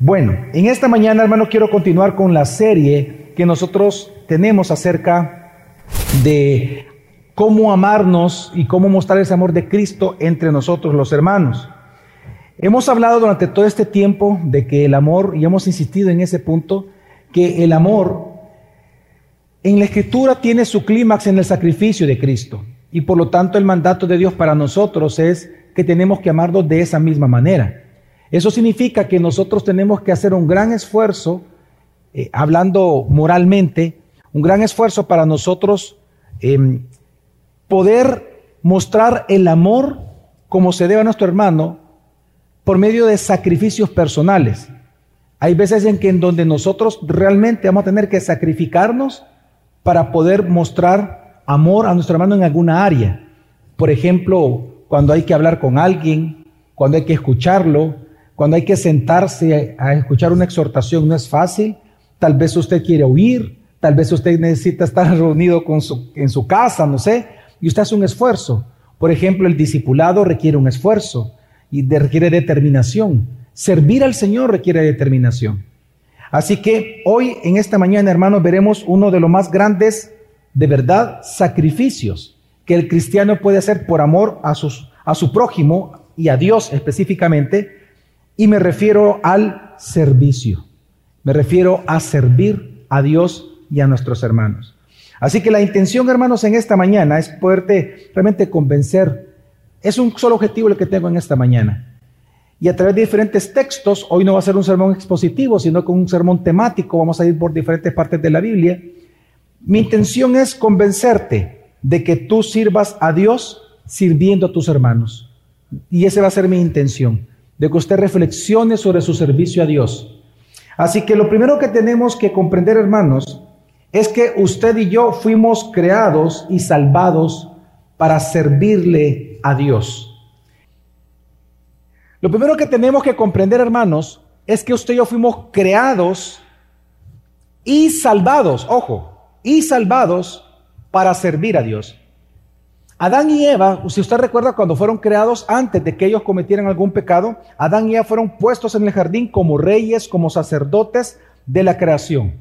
Bueno, en esta mañana, hermano, quiero continuar con la serie que nosotros tenemos acerca de cómo amarnos y cómo mostrar ese amor de Cristo entre nosotros los hermanos. Hemos hablado durante todo este tiempo de que el amor, y hemos insistido en ese punto, que el amor en la escritura tiene su clímax en el sacrificio de Cristo. Y por lo tanto el mandato de Dios para nosotros es que tenemos que amarnos de esa misma manera. Eso significa que nosotros tenemos que hacer un gran esfuerzo, eh, hablando moralmente, un gran esfuerzo para nosotros em, poder mostrar el amor como se debe a nuestro hermano por medio de sacrificios personales. Hay veces en que en donde nosotros realmente vamos a tener que sacrificarnos para poder mostrar amor a nuestro hermano en alguna área. Por ejemplo, cuando hay que hablar con alguien, cuando hay que escucharlo, cuando hay que sentarse a escuchar una exhortación no es fácil. Tal vez usted quiere huir, tal vez usted necesita estar reunido en su casa, no sé, y usted hace un esfuerzo. Por ejemplo, el discipulado requiere un esfuerzo y requiere determinación. Servir al Señor requiere determinación. Así que hoy, en esta mañana, hermanos, veremos uno de los más grandes, de verdad, sacrificios que el cristiano puede hacer por amor a su prójimo y a Dios específicamente, y me refiero al servicio. Me refiero a servir a Dios y a nuestros hermanos. Así que la intención, hermanos, en esta mañana es poderte realmente convencer. Es un solo objetivo el que tengo en esta mañana. Y a través de diferentes textos, hoy no va a ser un sermón expositivo, sino con un sermón temático, vamos a ir por diferentes partes de la Biblia. Mi intención es convencerte de que tú sirvas a Dios sirviendo a tus hermanos. Y esa va a ser mi intención de que usted reflexione sobre su servicio a Dios. Así que lo primero que tenemos que comprender, hermanos, es que usted y yo fuimos creados y salvados para servirle a Dios. Lo primero que tenemos que comprender, hermanos, es que usted y yo fuimos creados y salvados, ojo, y salvados para servir a Dios. Adán y Eva, si usted recuerda cuando fueron creados antes de que ellos cometieran algún pecado, Adán y Eva fueron puestos en el jardín como reyes, como sacerdotes de la creación.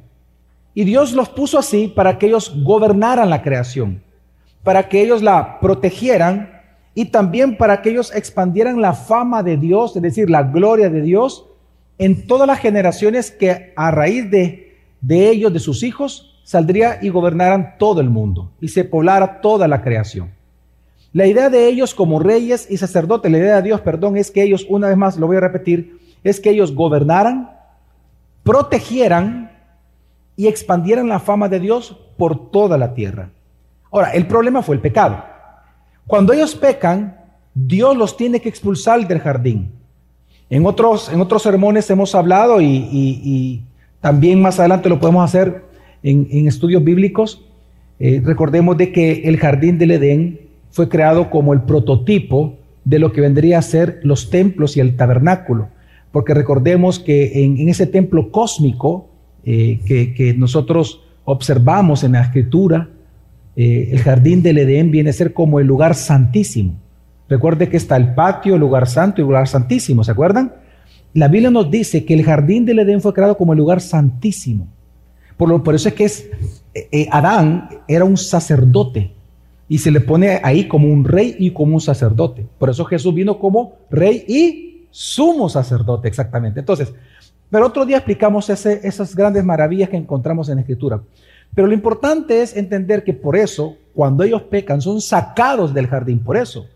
Y Dios los puso así para que ellos gobernaran la creación, para que ellos la protegieran y también para que ellos expandieran la fama de Dios, es decir, la gloria de Dios en todas las generaciones que a raíz de, de ellos, de sus hijos, saldría y gobernaran todo el mundo y se poblara toda la creación. La idea de ellos como reyes y sacerdotes, la idea de Dios, perdón, es que ellos, una vez más lo voy a repetir, es que ellos gobernaran, protegieran y expandieran la fama de Dios por toda la tierra. Ahora, el problema fue el pecado. Cuando ellos pecan, Dios los tiene que expulsar del jardín. En otros, en otros sermones hemos hablado y, también más adelante lo podemos hacer en, estudios bíblicos. Eh, recordemos de que el jardín del Edén fue creado como el prototipo de lo que vendría a ser los templos y el tabernáculo. Porque recordemos que en, ese templo cósmico eh, que, nosotros observamos en la escritura, eh, el jardín del Edén viene a ser como el lugar santísimo. Recuerde que está el patio, el lugar santo y el lugar santísimo, ¿se acuerdan? La Biblia nos dice que el jardín del Edén fue creado como el lugar santísimo. Por, lo, por eso es que es, eh, Adán era un sacerdote y se le pone ahí como un rey y como un sacerdote. Por eso Jesús vino como rey y sumo sacerdote, exactamente. Entonces, pero otro día explicamos esas grandes maravillas que encontramos en la Escritura. Pero lo importante es entender que por eso, cuando ellos pecan, son sacados del jardín, por eso.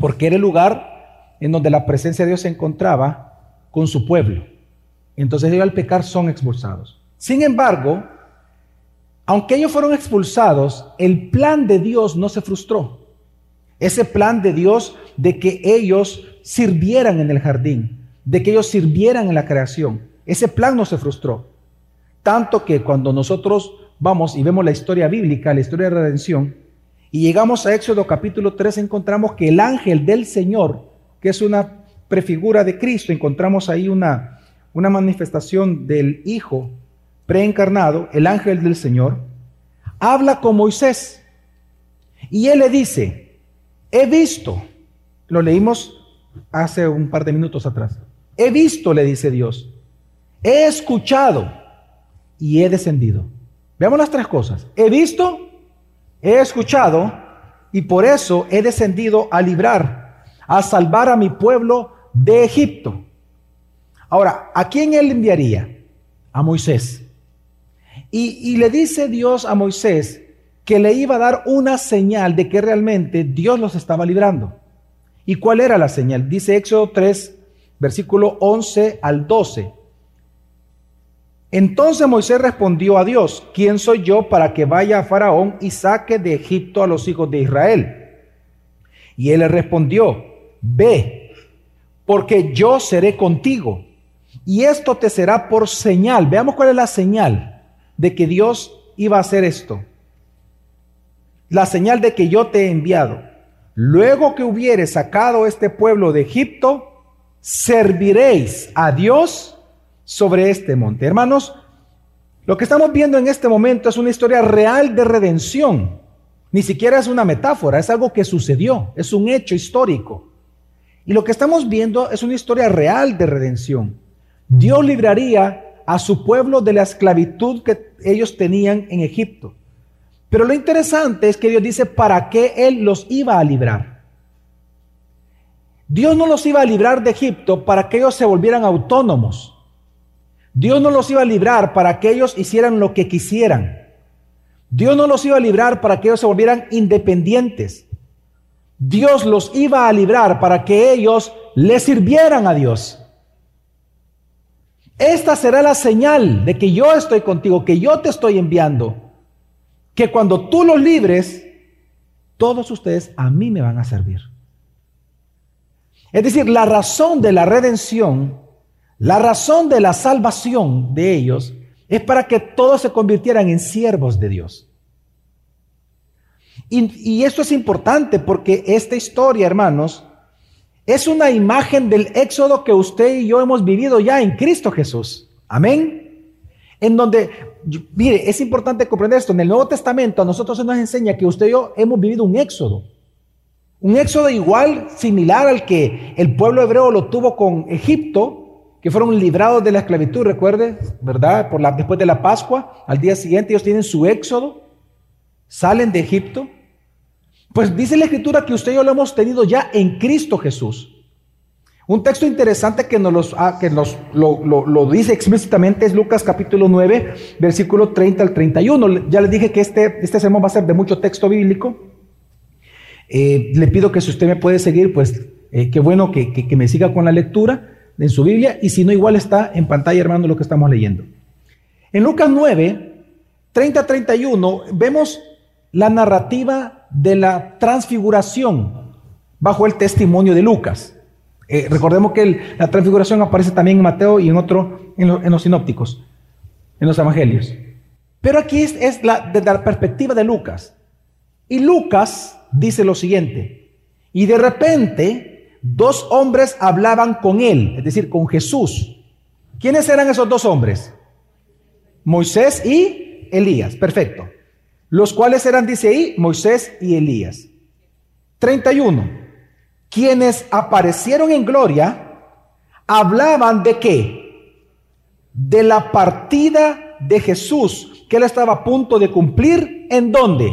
Porque era el lugar en donde la presencia de Dios se encontraba con su pueblo. Entonces ellos al pecar son expulsados. Sin embargo, aunque ellos fueron expulsados, el plan de Dios no se frustró. Ese plan de Dios de que ellos sirvieran en el jardín, de que ellos sirvieran en la creación, ese plan no se frustró. Tanto que cuando nosotros vamos y vemos la historia bíblica, la historia de redención, y llegamos a Éxodo capítulo 3, encontramos que el ángel del Señor, que es una prefigura de Cristo, encontramos ahí una, una manifestación del Hijo preencarnado, el ángel del Señor, habla con Moisés y él le dice, he visto, lo leímos hace un par de minutos atrás, he visto, le dice Dios, he escuchado y he descendido. Veamos las tres cosas. He visto, he escuchado y por eso he descendido a librar, a salvar a mi pueblo de Egipto. Ahora, ¿a quién él enviaría? A Moisés. Y, le dice Dios a Moisés que le iba a dar una señal de que realmente Dios los estaba librando. ¿Y cuál era la señal? Dice Éxodo 3, versículo 11 al 12. Entonces Moisés respondió a Dios, ¿quién soy yo para que vaya a Faraón y saque de Egipto a los hijos de Israel? Y él le respondió, ve, porque yo seré contigo. Y esto te será por señal. Veamos cuál es la señal de que Dios iba a hacer esto. La señal de que yo te he enviado. Luego que hubiere sacado este pueblo de Egipto, serviréis a Dios sobre este monte. Hermanos, lo que estamos viendo en este momento es una historia real de redención. Ni siquiera es una metáfora, es algo que sucedió, es un hecho histórico. Y lo que estamos viendo es una historia real de redención. Dios libraría a su pueblo de la esclavitud que ellos tenían en Egipto. Pero lo interesante es que Dios dice para qué Él los iba a librar. Dios no los iba a librar de Egipto para que ellos se volvieran autónomos. Dios no los iba a librar para que ellos hicieran lo que quisieran. Dios no los iba a librar para que ellos se volvieran independientes. Dios los iba a librar para que ellos le sirvieran a Dios. Esta será la señal de que yo estoy contigo, que yo te estoy enviando. Que cuando tú los libres, todos ustedes a mí me van a servir. Es decir, la razón de la redención la razón de la salvación de ellos es para que todos se convirtieran en siervos de Dios. Y, esto es importante porque esta historia, hermanos, es una imagen del éxodo que usted y yo hemos vivido ya en Cristo Jesús. Amén. En donde, mire, es importante comprender esto. En el Nuevo Testamento a nosotros se nos enseña que usted y yo hemos vivido un éxodo. Un éxodo igual, similar al que el pueblo hebreo lo tuvo con Egipto, que fueron librados de la esclavitud, recuerde, ¿verdad? Por la, después de la Pascua, al día siguiente ellos tienen su éxodo, salen de Egipto. Pues dice la escritura que usted y yo lo hemos tenido ya en Cristo Jesús. Un texto interesante que nos, ah, que nos lo, dice explícitamente es Lucas capítulo 9, versículo 30 al 31. Ya les dije que este, este sermón va a ser de mucho texto bíblico. Eh, le pido que si usted me puede seguir, pues eh, qué bueno que, que me siga con la lectura en su Biblia y si no igual está en pantalla, hermano, lo que estamos leyendo. En Lucas 9, 30-31 vemos la narrativa de la transfiguración bajo el testimonio de Lucas. Eh, recordemos que la transfiguración aparece también en Mateo y en otro, en, los sinópticos, en los evangelios. Pero aquí es, es la, desde la perspectiva de Lucas. Y Lucas dice lo siguiente, y de repente dos hombres hablaban con él, es decir, con Jesús. ¿Quiénes eran esos dos hombres? Moisés y Elías, perfecto. Los cuales eran, dice ahí, Moisés y Elías. 31. Quienes aparecieron en gloria hablaban de qué? De la partida de Jesús que él estaba a punto de cumplir. ¿En dónde?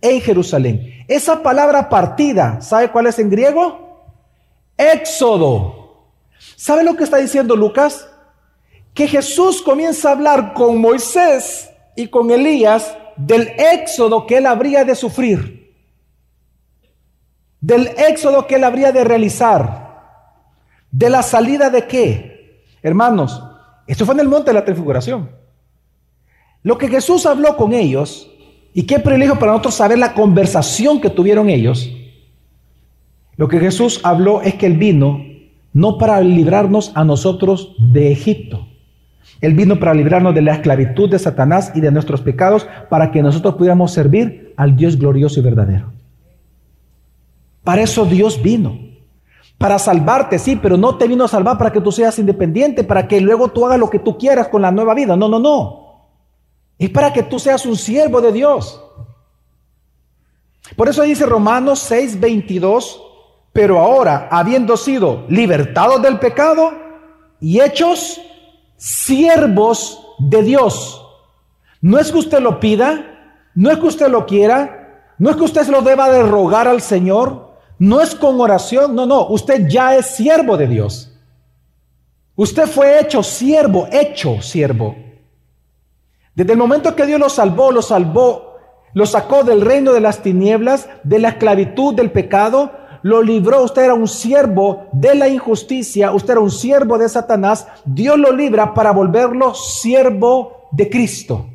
En Jerusalén. Esa palabra partida, ¿sabe cuál es en griego? Éxodo. ¿Sabe lo que está diciendo Lucas? Que Jesús comienza a hablar con Moisés y con Elías del éxodo que él habría de sufrir, del éxodo que él habría de realizar, de la salida de qué. Hermanos, esto fue en el monte de la transfiguración. Lo que Jesús habló con ellos, y qué privilegio para nosotros saber la conversación que tuvieron ellos, lo que Jesús habló es que Él vino no para librarnos a nosotros de Egipto. Él vino para librarnos de la esclavitud de Satanás y de nuestros pecados para que nosotros pudiéramos servir al Dios glorioso y verdadero. Para eso Dios vino. Para salvarte, sí, pero no te vino a salvar para que tú seas independiente, para que luego tú hagas lo que tú quieras con la nueva vida. No, no, no. Es para que tú seas un siervo de Dios. Por eso dice Romanos 6, 22, pero ahora, habiendo sido libertados del pecado y hechos siervos de Dios. No es que usted lo pida, no es que usted lo quiera, no es que usted se lo deba de rogar al Señor, no es con oración, no, no, usted ya es siervo de Dios. Usted fue hecho siervo, hecho siervo. Desde el momento que Dios lo salvó, lo salvó, lo sacó del reino de las tinieblas, de la esclavitud, del pecado, lo libró. Usted era un siervo de la injusticia, usted era un siervo de Satanás. Dios lo libra para volverlo siervo de Cristo,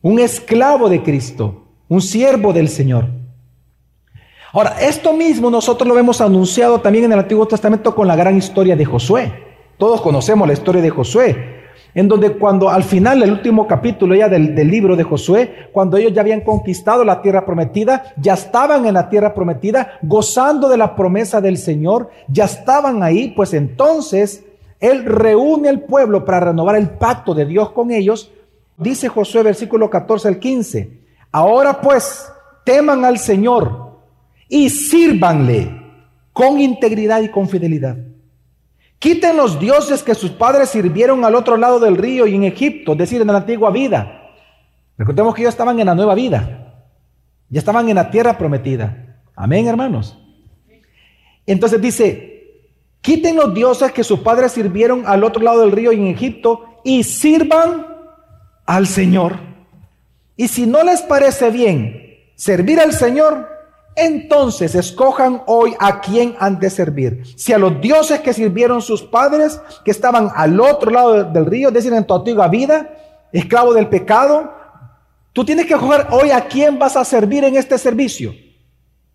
un esclavo de Cristo, un siervo del Señor. Ahora, esto mismo nosotros lo hemos anunciado también en el Antiguo Testamento con la gran historia de Josué. Todos conocemos la historia de Josué en donde cuando al final, el último capítulo ya del, libro de Josué, cuando ellos ya habían conquistado la tierra prometida, ya estaban en la tierra prometida, gozando de la promesa del Señor, ya estaban ahí, pues entonces Él reúne al pueblo para renovar el pacto de Dios con ellos. Dice Josué versículo 14 al 15, ahora pues teman al Señor y sírvanle con integridad y con fidelidad. Quiten los dioses que sus padres sirvieron al otro lado del río y en Egipto, es decir, en la antigua vida. Recordemos que ya estaban en la nueva vida. Ya estaban en la tierra prometida. Amén, hermanos. Entonces dice, quiten los dioses que sus padres sirvieron al otro lado del río y en Egipto y sirvan al Señor. Y si no les parece bien servir al Señor, entonces escojan hoy a quién han de servir. Si a los dioses que sirvieron sus padres, que estaban al otro lado del río, es decir, en tu antigua vida, esclavo del pecado, tú tienes que escoger hoy a quién vas a servir en este servicio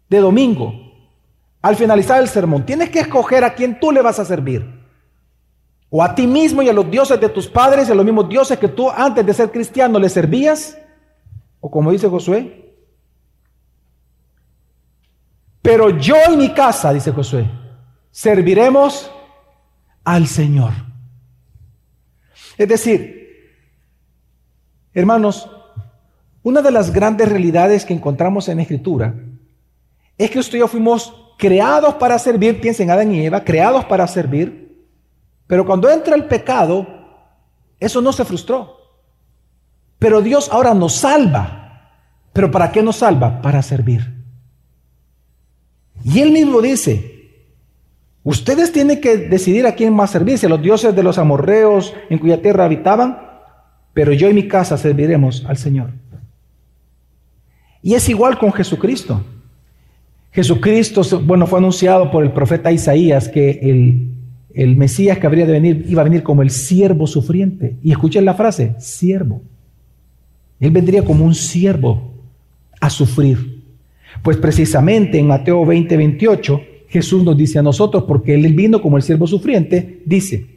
de domingo. Al finalizar el sermón, tienes que escoger a quién tú le vas a servir. O a ti mismo y a los dioses de tus padres y a los mismos dioses que tú antes de ser cristiano le servías. O como dice Josué, pero yo y mi casa, dice Josué, serviremos al Señor. Es decir, hermanos, una de las grandes realidades que encontramos en la Escritura es que usted y yo fuimos creados para servir, piensen Adán y Eva, creados para servir, pero cuando entra el pecado, eso no se frustró. Pero Dios ahora nos salva. ¿Pero para qué nos salva? Para servir. Y él mismo dice, ustedes tienen que decidir a quién más servirse, los dioses de los amorreos en cuya tierra habitaban, pero yo y mi casa serviremos al Señor. Y es igual con Jesucristo. Jesucristo, bueno, fue anunciado por el profeta Isaías que el, el Mesías que habría de venir iba a venir como el siervo sufriente. Y escuchen la frase, siervo. Él vendría como un siervo a sufrir. Pues precisamente en Mateo 20, 28, Jesús nos dice a nosotros, porque Él vino como el siervo sufriente, dice,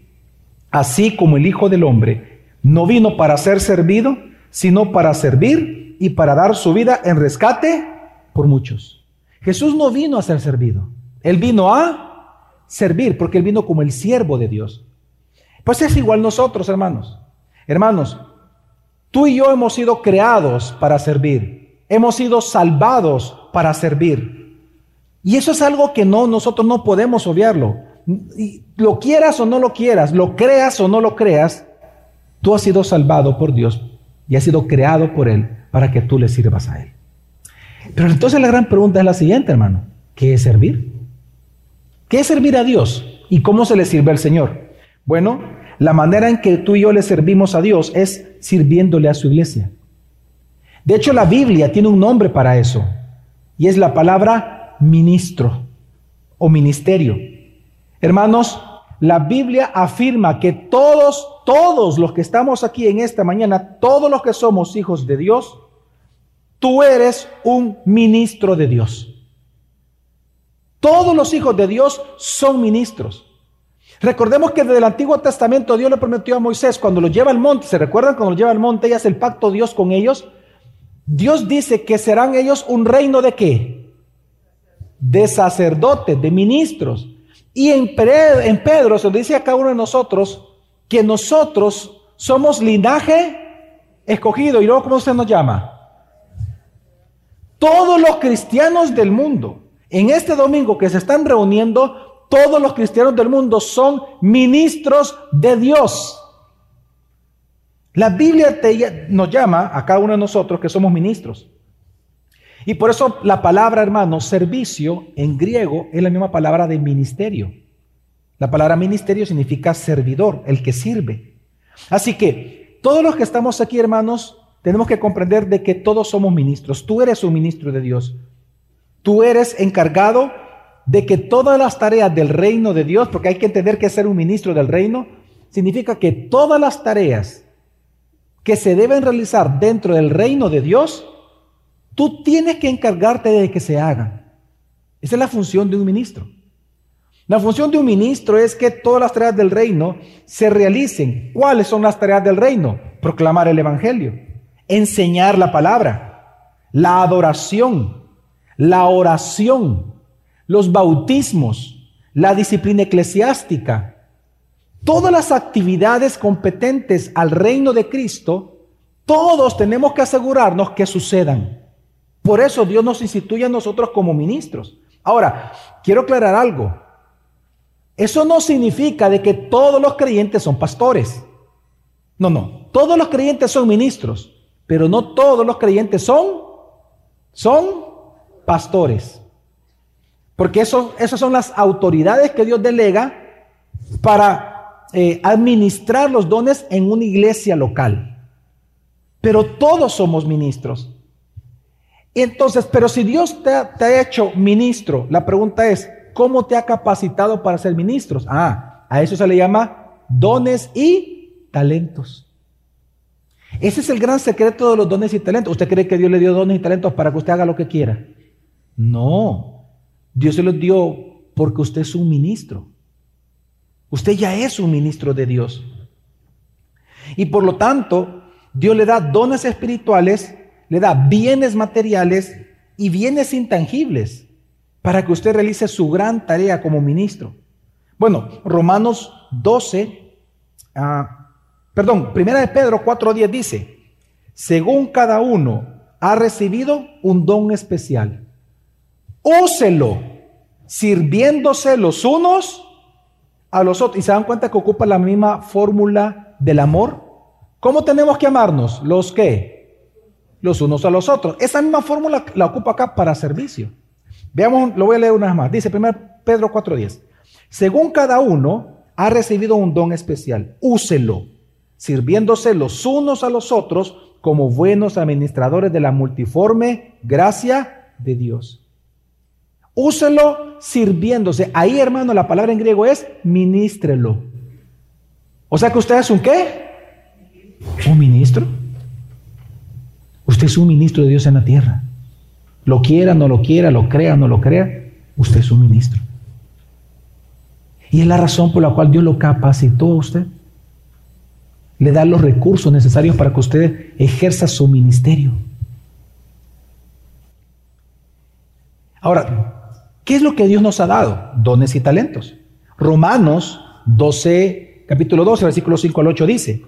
así como el Hijo del Hombre no vino para ser servido, sino para servir y para dar su vida en rescate por muchos. Jesús no vino a ser servido, Él vino a servir, porque Él vino como el siervo de Dios. Pues es igual nosotros, hermanos. Hermanos, tú y yo hemos sido creados para servir, hemos sido salvados para servir. Y eso es algo que no, nosotros no podemos obviarlo. lo quieras o no lo quieras, lo creas o no lo creas, tú has sido salvado por Dios y has sido creado por Él para que tú le sirvas a Él. Pero entonces la gran pregunta es la siguiente, hermano. ¿Qué es servir? ¿Qué es servir a Dios? ¿Y cómo se le sirve al Señor? Bueno, la manera en que tú y yo le servimos a Dios es sirviéndole a su iglesia. De hecho, la Biblia tiene un nombre para eso y es la palabra ministro o ministerio. Hermanos, la Biblia afirma que todos, todos los que estamos aquí en esta mañana, todos los que somos hijos de Dios, tú eres un ministro de Dios. Todos los hijos de Dios son ministros. Recordemos que desde el Antiguo Testamento Dios le prometió a Moisés cuando lo lleva al monte, ¿se recuerdan cuando lo lleva al monte y hace el pacto Dios con ellos? Dios dice que serán ellos un reino de qué? De sacerdotes, de ministros. Y en, en Pedro se dice a cada uno de nosotros que nosotros somos linaje escogido. ¿Y luego cómo se nos llama? Todos los cristianos del mundo, en este domingo que se están reuniendo, todos los cristianos del mundo son ministros de Dios. La Biblia nos llama a cada uno de nosotros que somos ministros. Y por eso la palabra, hermano, servicio en griego es la misma palabra de ministerio. La palabra ministerio significa servidor, el que sirve. Así que todos los que estamos aquí, hermanos, tenemos que comprender de que todos somos ministros. Tú eres un ministro de Dios. Tú eres encargado de que todas las tareas del reino de Dios, porque hay que entender que ser un ministro del reino, significa que todas las tareas que se deben realizar dentro del reino de Dios, tú tienes que encargarte de que se hagan. Esa es la función de un ministro. La función de un ministro es que todas las tareas del reino se realicen. ¿Cuáles son las tareas del reino? Proclamar el Evangelio, enseñar la palabra, la adoración, la oración, los bautismos, la disciplina eclesiástica, todas las actividades competentes al reino de Cristo, todos tenemos que asegurarnos que sucedan. Por eso Dios nos instituye a nosotros como ministros. Ahora, quiero aclarar algo. Eso no significa de que todos los creyentes son pastores. No, no. Todos los creyentes son ministros, pero no todos los creyentes son son pastores. Porque eso, esas son las autoridades que Dios delega para eh, administrar los dones en una iglesia local. Pero todos somos ministros. Entonces, pero si Dios te ha, te ha hecho ministro, la pregunta es, ¿cómo te ha capacitado para ser ministros? Ah, a eso se le llama dones y talentos. Ese es el gran secreto de los dones y talentos. ¿Usted cree que Dios le dio dones y talentos para que usted haga lo que quiera? No. Dios se los dio porque usted es un ministro. Usted ya es un ministro de Dios. Y por lo tanto, Dios le da dones espirituales, le da bienes materiales y bienes intangibles para que usted realice su gran tarea como ministro. Bueno, Romanos 12, ah, perdón, Primera de Pedro 4.10 dice, según cada uno ha recibido un don especial úselo, sirviéndose los unos a los otros. Y se dan cuenta que ocupa la misma fórmula del amor. ¿Cómo tenemos que amarnos? ¿Los qué? Los unos a los otros. Esa misma fórmula la ocupa acá para servicio. Veamos, lo voy a leer una vez más. Dice 1 Pedro 4:10. Según cada uno ha recibido un don especial, úselo, sirviéndose los unos a los otros como buenos administradores de la multiforme gracia de Dios. Úselo sirviéndose. Ahí, hermano, la palabra en griego es ministrelo. O sea que usted es un qué? Un ministro. Usted es un ministro de Dios en la tierra. Lo quiera, no lo quiera, lo crea, no lo crea. Usted es un ministro. Y es la razón por la cual Dios lo capacitó a usted. Le da los recursos necesarios para que usted ejerza su ministerio. Ahora, ¿Qué es lo que Dios nos ha dado? Dones y talentos. Romanos 12, capítulo 12, versículo 5 al 8 dice,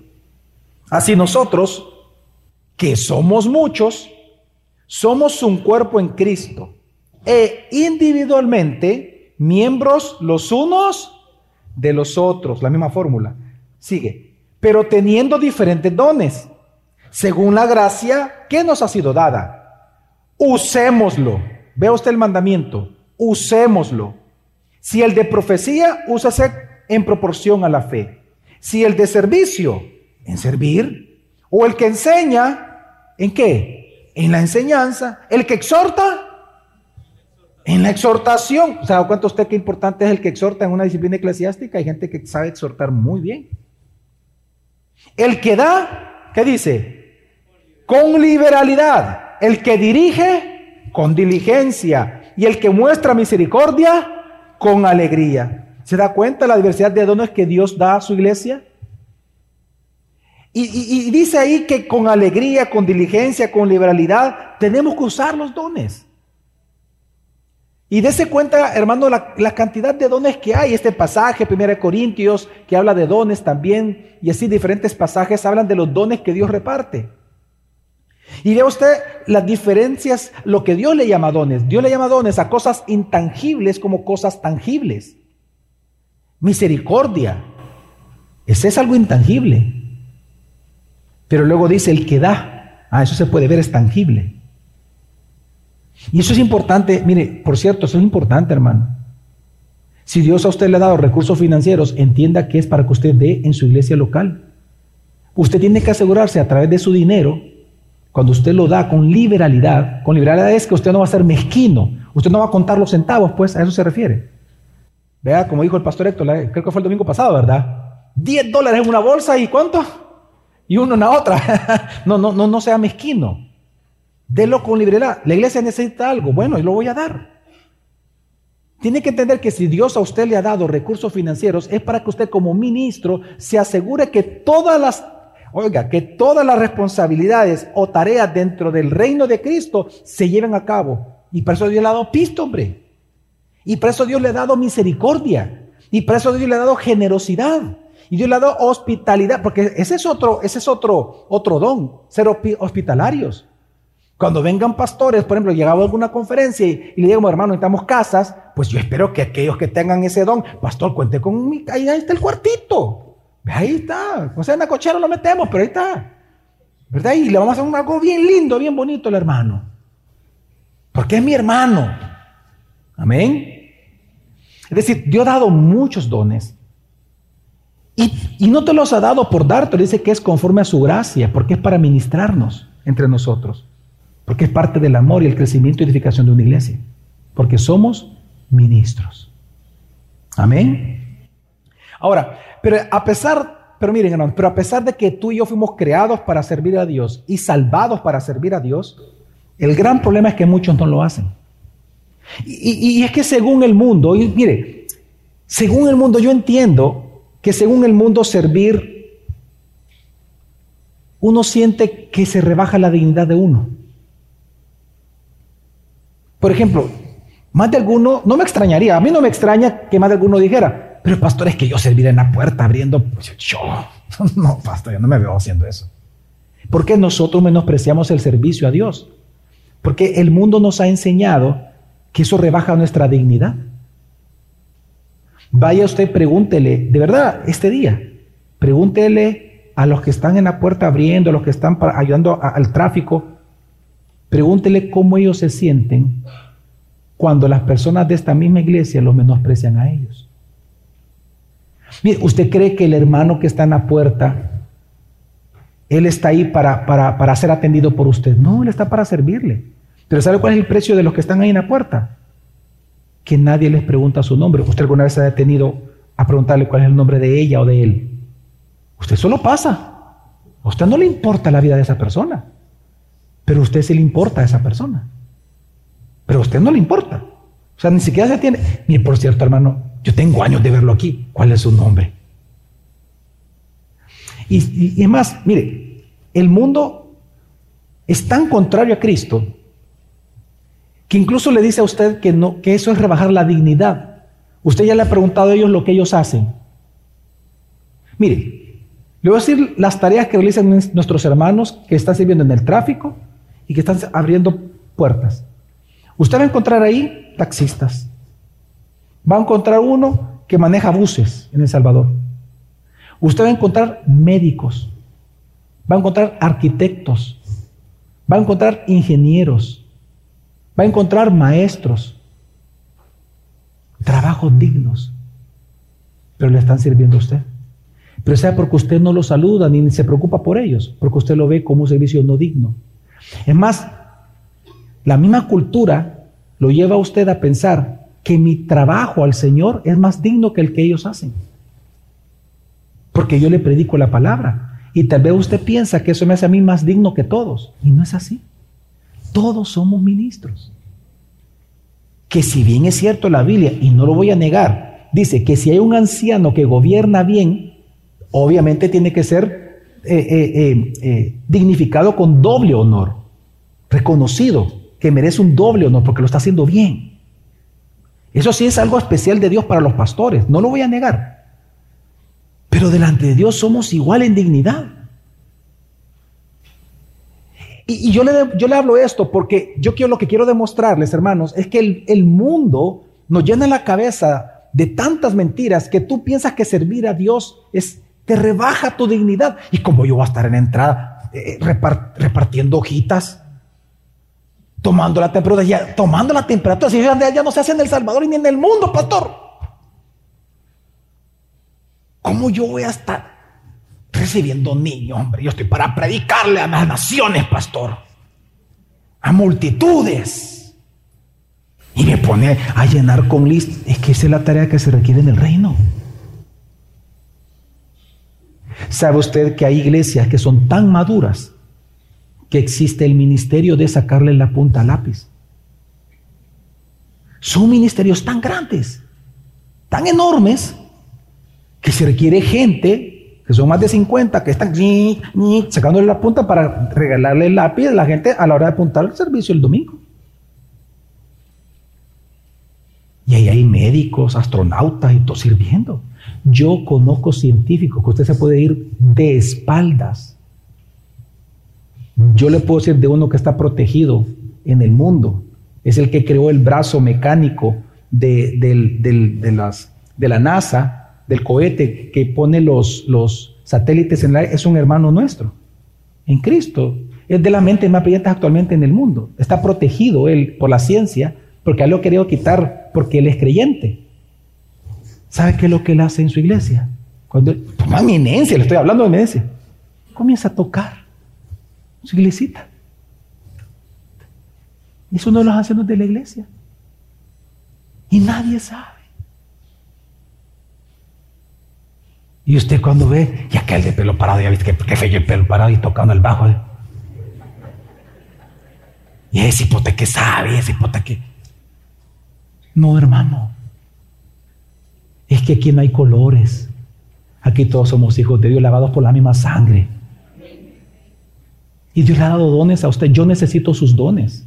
así nosotros, que somos muchos, somos un cuerpo en Cristo e individualmente miembros los unos de los otros. La misma fórmula. Sigue. Pero teniendo diferentes dones, según la gracia que nos ha sido dada. Usémoslo. Vea usted el mandamiento usémoslo. Si el de profecía, úsase en proporción a la fe. Si el de servicio, en servir. O el que enseña, ¿en qué? En la enseñanza. El que exhorta, en la exhortación. ¿Se da cuenta usted qué importante es el que exhorta en una disciplina eclesiástica? Hay gente que sabe exhortar muy bien. El que da, ¿qué dice? Con liberalidad. El que dirige, con diligencia y el que muestra misericordia con alegría. ¿Se da cuenta la diversidad de dones que Dios da a su iglesia? Y, dice ahí que con alegría, con diligencia, con liberalidad, tenemos que usar los dones. Y dése cuenta, hermano, la, cantidad de dones que hay. Este pasaje, 1 Corintios, que habla de dones también, y así diferentes pasajes hablan de los dones que Dios reparte. Y ve usted las diferencias, lo que Dios le llama dones. Dios le llama dones a cosas intangibles como cosas tangibles. Misericordia. Ese es algo intangible. Pero luego dice el que da. Ah, eso se puede ver, es tangible. Y eso es importante, mire, por cierto, eso es importante, hermano. Si Dios a usted le ha dado recursos financieros, entienda que es para que usted dé en su iglesia local. Usted tiene que asegurarse a través de su dinero, cuando usted lo da con liberalidad, con liberalidad es que usted no va a ser mezquino, usted no va a contar los centavos, pues a eso se refiere. Vea, como dijo el pastor Héctor, creo que fue el domingo pasado, ¿verdad? 10 dólares en una bolsa y ¿cuánto? Y uno en la otra. no, no, no, no sea mezquino. Delo con liberalidad. La iglesia necesita algo, bueno, y lo voy a dar. Tiene que entender que si Dios a usted le ha dado recursos financieros es para que usted como ministro se asegure que todas las, oiga, que todas las responsabilidades o tareas dentro del reino de Cristo se lleven a cabo. Y por eso Dios le ha dado pisto, hombre. Y por eso Dios le ha dado misericordia. Y por eso Dios le ha dado generosidad. Y Dios le ha dado hospitalidad, porque ese es otro, ese es otro, otro don, ser hospitalarios. Cuando vengan pastores, por ejemplo, llegaba a alguna conferencia y, le digo, hermano, necesitamos casas, pues yo espero que aquellos que tengan ese don, pastor, cuente con mi, ahí, está el cuartito. Ahí está. O sea, en la cochera lo metemos, pero ahí está. ¿Verdad? Y le vamos a hacer algo bien lindo, bien bonito al hermano. Porque es mi hermano. Amén. Es decir, Dios ha dado muchos dones. Y, y no te los ha dado por darte, dice que es conforme a su gracia, porque es para ministrarnos entre nosotros. Porque es parte del amor y el crecimiento y edificación de una iglesia. Porque somos ministros. Amén. Ahora, pero a pesar, pero miren pero a pesar de que tú y yo fuimos creados para servir a Dios y salvados para servir a Dios, el gran problema es que muchos no lo hacen. Y, y es que según el mundo, y mire, según el mundo yo entiendo que según el mundo servir, uno siente que se rebaja la dignidad de uno. Por ejemplo, más de alguno, no me extrañaría, a mí no me extraña que más de alguno dijera, pero pastor, es que yo serviré en la puerta abriendo, yo, no, pastor, yo no me veo haciendo eso. ¿Por qué nosotros menospreciamos el servicio a Dios? Porque el mundo nos ha enseñado que eso rebaja nuestra dignidad. Vaya usted, pregúntele, de verdad, este día, pregúntele a los que están en la puerta abriendo, a los que están ayudando al tráfico, Pregúntele cómo ellos se sienten cuando las personas de esta misma iglesia los menosprecian a ellos. Mire, ¿usted cree que el hermano que está en la puerta, él está ahí para, para, para ser atendido por usted? No, él está para servirle. Pero ¿sabe cuál es el precio de los que están ahí en la puerta? Que nadie les pregunta su nombre. ¿Usted alguna vez se ha detenido a preguntarle cuál es el nombre de ella o de él? Usted solo pasa. A usted no le importa la vida de esa persona. Pero a usted sí le importa a esa persona. Pero a usted no le importa. O sea, ni siquiera se tiene. Mire, por cierto, hermano, yo tengo años de verlo aquí. ¿Cuál es su nombre? Y, es más, mire, el mundo es tan contrario a Cristo que incluso le dice a usted que, no, que eso es rebajar la dignidad. Usted ya le ha preguntado a ellos lo que ellos hacen. Mire, le voy a decir las tareas que realizan nuestros hermanos que están sirviendo en el tráfico, y que están abriendo puertas. Usted va a encontrar ahí taxistas. Va a encontrar uno que maneja buses en El Salvador. Usted va a encontrar médicos. Va a encontrar arquitectos. Va a encontrar ingenieros. Va a encontrar maestros. Trabajos dignos. Pero le están sirviendo a usted. Pero sea porque usted no los saluda ni se preocupa por ellos, porque usted lo ve como un servicio no digno. Es más, la misma cultura lo lleva a usted a pensar que mi trabajo al Señor es más digno que el que ellos hacen. Porque yo le predico la palabra. Y tal vez usted piensa que eso me hace a mí más digno que todos. Y no es así. Todos somos ministros. Que si bien es cierto la Biblia, y no lo voy a negar, dice que si hay un anciano que gobierna bien, obviamente tiene que ser eh, eh, eh, dignificado con doble honor, reconocido, que merece un doble honor porque lo está haciendo bien. Eso sí es algo especial de Dios para los pastores, no lo voy a negar. Pero delante de Dios somos igual en dignidad. Y, yo, le, hablo esto porque yo quiero, lo que quiero demostrarles, hermanos, es que el, mundo nos llena la cabeza de tantas mentiras que tú piensas que servir a Dios te rebaja tu dignidad. ¿Y como yo voy a estar en entrada? eh, repartiendo hojitas, tomando la temperatura, ya, tomando la temperatura, si ya, no se hace en El Salvador ni en el mundo, pastor. ¿Cómo yo voy a estar recibiendo niños, hombre? Yo estoy para predicarle a las naciones, pastor. A multitudes. Y me pone a llenar con listas. Es que esa es la tarea que se requiere en el reino. ¿Sabe usted que hay iglesias que son tan maduras que existe el ministerio de sacarle la punta al lápiz? Son ministerios tan grandes, tan enormes, que se requiere gente, que son más de 50, que están sacándole la punta para regalarle el lápiz a la gente a la hora de apuntar el servicio el domingo. Y ahí hay médicos, astronautas y todo sirviendo. Yo conozco científicos que usted se puede ir de espaldas. Yo le puedo decir de uno que está protegido en el mundo. Es el que creó el brazo mecánico de, las, de la NASA, del cohete que pone los, los satélites en aire. Es un hermano nuestro, en Cristo. Es de la mente más brillante actualmente en el mundo. Está protegido él por la ciencia porque él lo ha querido quitar porque él es creyente. ¿Sabe qué es lo que él hace en su iglesia? Cuando, toma eminencia, le estoy hablando de eminencia. Comienza a tocar su iglesita. Es uno de los ancianos de la iglesia. Y nadie sabe. Y usted cuando ve, y aquel de pelo parado, ya viste que, que feo el pelo parado y tocando el bajo. ¿eh? Y ese hipote que sabe, ese hipote que... No, hermano. Es que aquí no hay colores. Aquí todos somos hijos de Dios, lavados por la misma sangre. Y Dios le ha dado dones a usted. Yo necesito sus dones.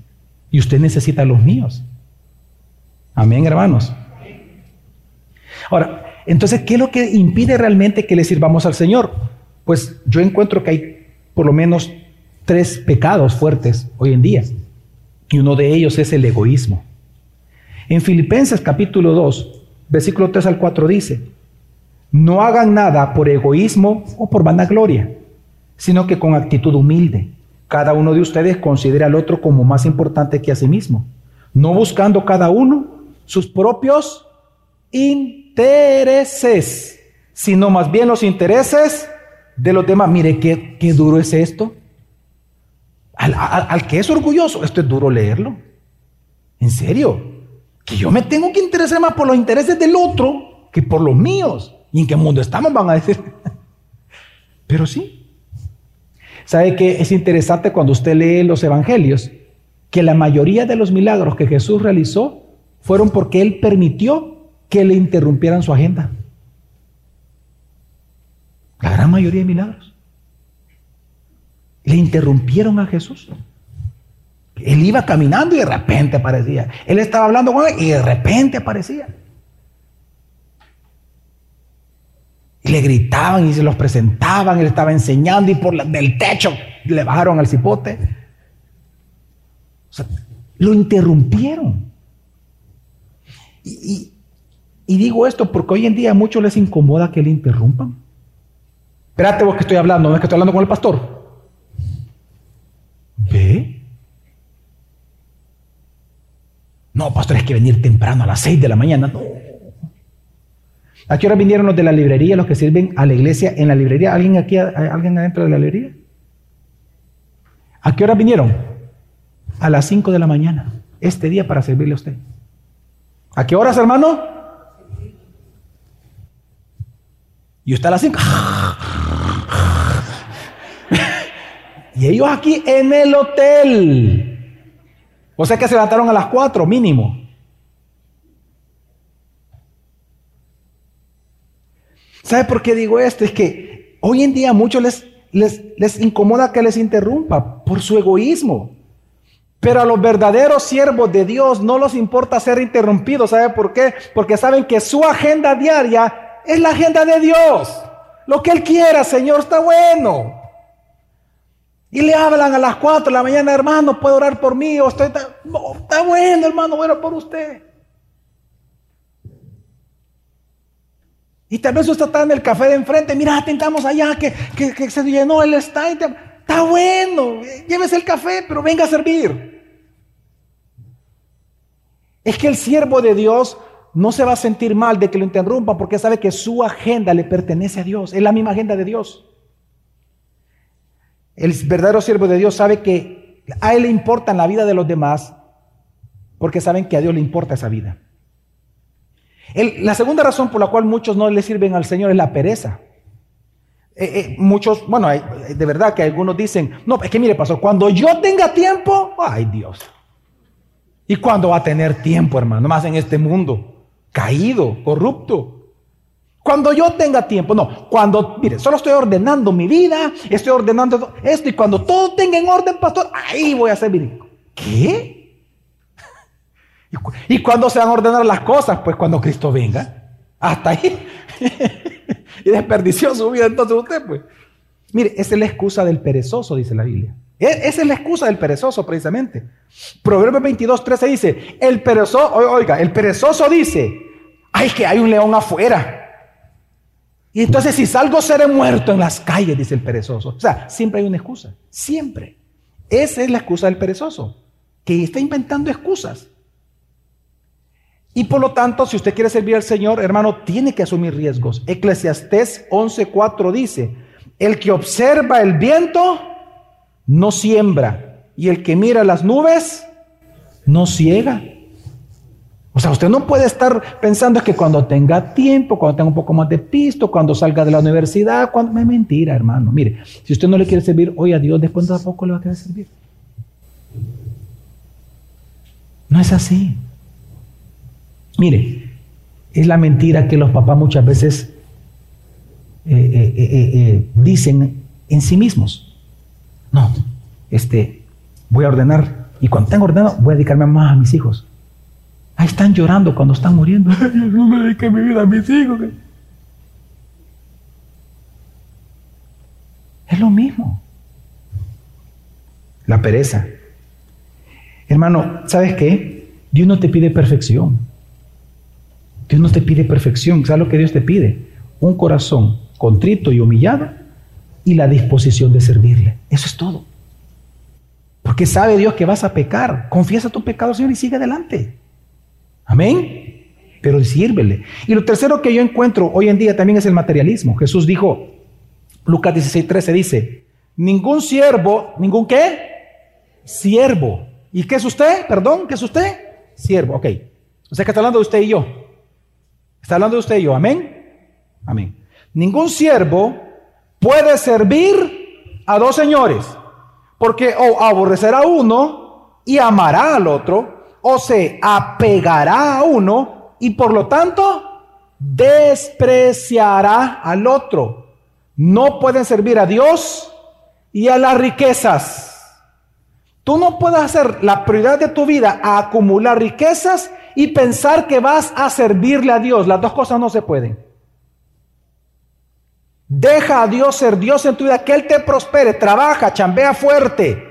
Y usted necesita los míos. Amén, hermanos. Ahora, entonces, ¿qué es lo que impide realmente que le sirvamos al Señor? Pues yo encuentro que hay por lo menos tres pecados fuertes hoy en día. Y uno de ellos es el egoísmo. En Filipenses capítulo 2, Versículo 3 al 4 dice, no hagan nada por egoísmo o por vanagloria, sino que con actitud humilde. Cada uno de ustedes considera al otro como más importante que a sí mismo, no buscando cada uno sus propios intereses, sino más bien los intereses de los demás. Mire qué, qué duro es esto. Al, al que es orgulloso, esto es duro leerlo. En serio, que yo me tengo que interesar más por los intereses del otro que por los míos. ¿Y en qué mundo estamos? Van a decir. Pero sí. ¿Sabe que es interesante cuando usted lee los evangelios? Que la mayoría de los milagros que Jesús realizó fueron porque Él permitió que le interrumpieran su agenda. La gran mayoría de milagros. Le interrumpieron a Jesús. Él iba caminando y de repente aparecía. Él estaba hablando con él y de repente aparecía. Y le gritaban y se los presentaban, él estaba enseñando y por del techo le bajaron al cipote. O sea, lo interrumpieron. Y, y, digo esto porque hoy en día a muchos les incomoda que le interrumpan. Espérate vos que estoy hablando, no es que estoy hablando con el pastor. ¿Ve? No, pastor, es que venir temprano a las 6 de la mañana. No. ¿A qué hora vinieron los de la librería, los que sirven a la iglesia en la librería? ¿Alguien aquí, alguien adentro de la librería? ¿A qué hora vinieron? A las 5 de la mañana, este día para servirle a usted. ¿A qué horas, hermano? Y usted a las 5. y ellos aquí en el hotel. O sea que se levantaron a las 4 mínimo. ¿Sabe por qué digo esto? Es que hoy en día a muchos les, les, les incomoda que les interrumpa por su egoísmo. Pero a los verdaderos siervos de Dios no les importa ser interrumpidos. ¿Sabe por qué? Porque saben que su agenda diaria es la agenda de Dios. Lo que Él quiera, Señor, está bueno. Y le hablan a las 4 de la mañana, hermano, puede orar por mí. O estoy, está, está bueno, hermano, voy a orar por usted. Y tal vez usted está en el café de enfrente, mira, tentamos allá que, que, se llenó el stand. está bueno, llévese el café, pero venga a servir. Es que el siervo de Dios no se va a sentir mal de que lo interrumpan porque sabe que su agenda le pertenece a Dios, es la misma agenda de Dios. El verdadero siervo de Dios sabe que a él le importa la vida de los demás porque saben que a Dios le importa esa vida. La segunda razón por la cual muchos no le sirven al Señor es la pereza. Eh, eh, muchos, bueno, de verdad que algunos dicen, no, es que mire, pastor, cuando yo tenga tiempo, ay Dios. ¿Y cuándo va a tener tiempo, hermano? Más en este mundo caído, corrupto. Cuando yo tenga tiempo, no, cuando, mire, solo estoy ordenando mi vida, estoy ordenando esto y cuando todo tenga en orden, pastor, ahí voy a servir. ¿Qué? ¿Y cuándo se van a ordenar las cosas? Pues cuando Cristo venga. Hasta ahí. y desperdició su vida entonces usted, pues. Mire, esa es la excusa del perezoso, dice la Biblia. E, esa es la excusa del perezoso, precisamente. Proverbio 22, 13 dice, el perezoso, oiga, el perezoso dice, ay, que hay un león afuera. Y entonces si salgo seré muerto en las calles, dice el perezoso. O sea, siempre hay una excusa, siempre. Esa es la excusa del perezoso, que está inventando excusas. Y por lo tanto, si usted quiere servir al Señor, hermano, tiene que asumir riesgos. Eclesiastés 11:4 dice, el que observa el viento no siembra, y el que mira las nubes no ciega. O sea, usted no puede estar pensando que cuando tenga tiempo, cuando tenga un poco más de pisto, cuando salga de la universidad, cuando... Es mentira, hermano. Mire, si usted no le quiere servir hoy a Dios, después tampoco le va a querer servir. No es así. Mire, es la mentira que los papás muchas veces eh, eh, eh, dicen en sí mismos. No, este, voy a ordenar y cuando tenga ordenado voy a dedicarme más a mis hijos. Ahí están llorando cuando están muriendo. no me dediqué mi vida a mis hijos. Es lo mismo. La pereza. Hermano, ¿sabes qué? Dios no te pide perfección. Dios no te pide perfección. ¿Sabes lo que Dios te pide? Un corazón contrito y humillado y la disposición de servirle. Eso es todo. Porque sabe Dios que vas a pecar. Confiesa tu pecado, Señor, y sigue adelante. Amén. Pero sírvele. Y lo tercero que yo encuentro hoy en día también es el materialismo. Jesús dijo, Lucas 16, 13 dice, ningún siervo, ningún qué? Siervo. ¿Y qué es usted? Perdón, ¿qué es usted? Siervo, ok. O sea que está hablando de usted y yo. Está hablando usted y yo, amén. Amén. Ningún siervo puede servir a dos señores, porque o aborrecerá a uno y amará al otro, o se apegará a uno y por lo tanto despreciará al otro. No pueden servir a Dios y a las riquezas. Tú no puedes hacer la prioridad de tu vida a acumular riquezas y pensar que vas a servirle a Dios. Las dos cosas no se pueden. Deja a Dios ser Dios en tu vida, que Él te prospere, trabaja, chambea fuerte,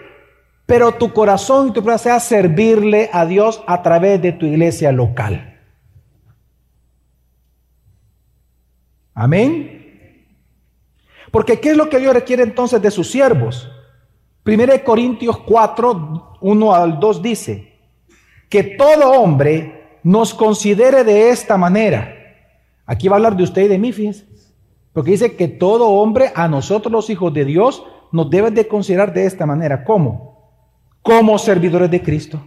pero tu corazón y tu vida sea servirle a Dios a través de tu iglesia local. Amén. Porque ¿qué es lo que Dios requiere entonces de sus siervos? 1 Corintios 4, 1 al 2 dice, que todo hombre nos considere de esta manera. Aquí va a hablar de usted y de mí, fíjense. Porque dice que todo hombre, a nosotros los hijos de Dios, nos debe de considerar de esta manera. ¿Cómo? Como servidores de Cristo.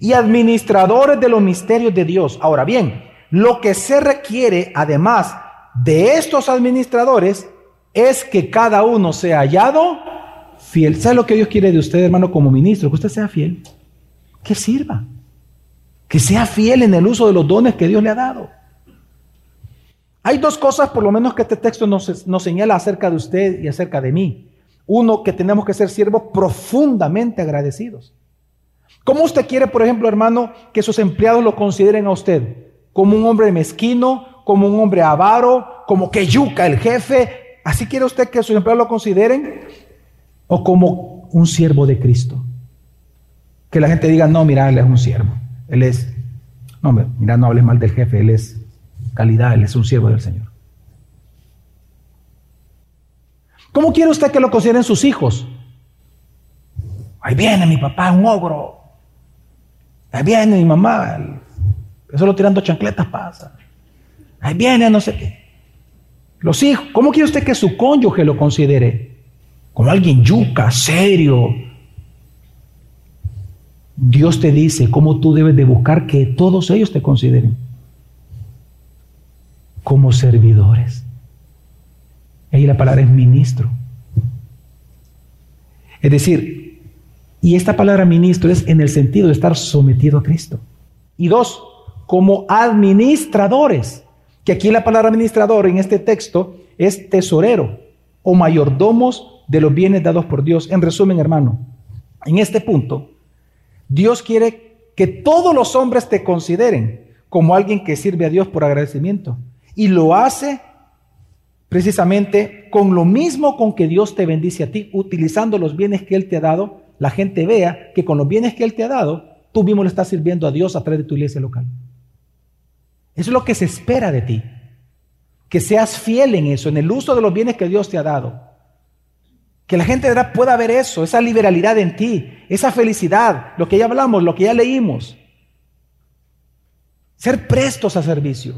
Y administradores de los misterios de Dios. Ahora bien, lo que se requiere, además de estos administradores, es que cada uno sea hallado fiel. ¿Sabe lo que Dios quiere de usted, hermano, como ministro? Que usted sea fiel. Que sirva. Que sea fiel en el uso de los dones que Dios le ha dado. Hay dos cosas, por lo menos, que este texto nos, señala acerca de usted y acerca de mí. Uno, que tenemos que ser siervos profundamente agradecidos. ¿Cómo usted quiere, por ejemplo, hermano, que sus empleados lo consideren a usted? ¿Como un hombre mezquino? ¿Como un hombre avaro? ¿Como que yuca el jefe? ¿Así quiere usted que sus empleados lo consideren? ¿O como un siervo de Cristo? Que la gente diga, no, mira, él es un siervo. Él es, no, mira, no hables mal del jefe, él es calidad, él es un siervo del Señor. ¿Cómo quiere usted que lo consideren sus hijos? Ahí viene mi papá, un ogro. Ahí viene mi mamá. Eso lo tirando chancletas pasa. Ahí viene no sé qué. Los hijos, ¿cómo quiere usted que su cónyuge lo considere? Como alguien yuca, serio. Dios te dice cómo tú debes de buscar que todos ellos te consideren como servidores. Ahí la palabra es ministro. Es decir, y esta palabra ministro es en el sentido de estar sometido a Cristo. Y dos, como administradores que aquí la palabra administrador en este texto es tesorero o mayordomos de los bienes dados por Dios. En resumen, hermano, en este punto, Dios quiere que todos los hombres te consideren como alguien que sirve a Dios por agradecimiento. Y lo hace precisamente con lo mismo con que Dios te bendice a ti, utilizando los bienes que Él te ha dado. La gente vea que con los bienes que Él te ha dado, tú mismo le estás sirviendo a Dios a través de tu iglesia local. Eso es lo que se espera de ti. Que seas fiel en eso, en el uso de los bienes que Dios te ha dado. Que la gente pueda ver eso, esa liberalidad en ti, esa felicidad, lo que ya hablamos, lo que ya leímos. Ser prestos a servicio.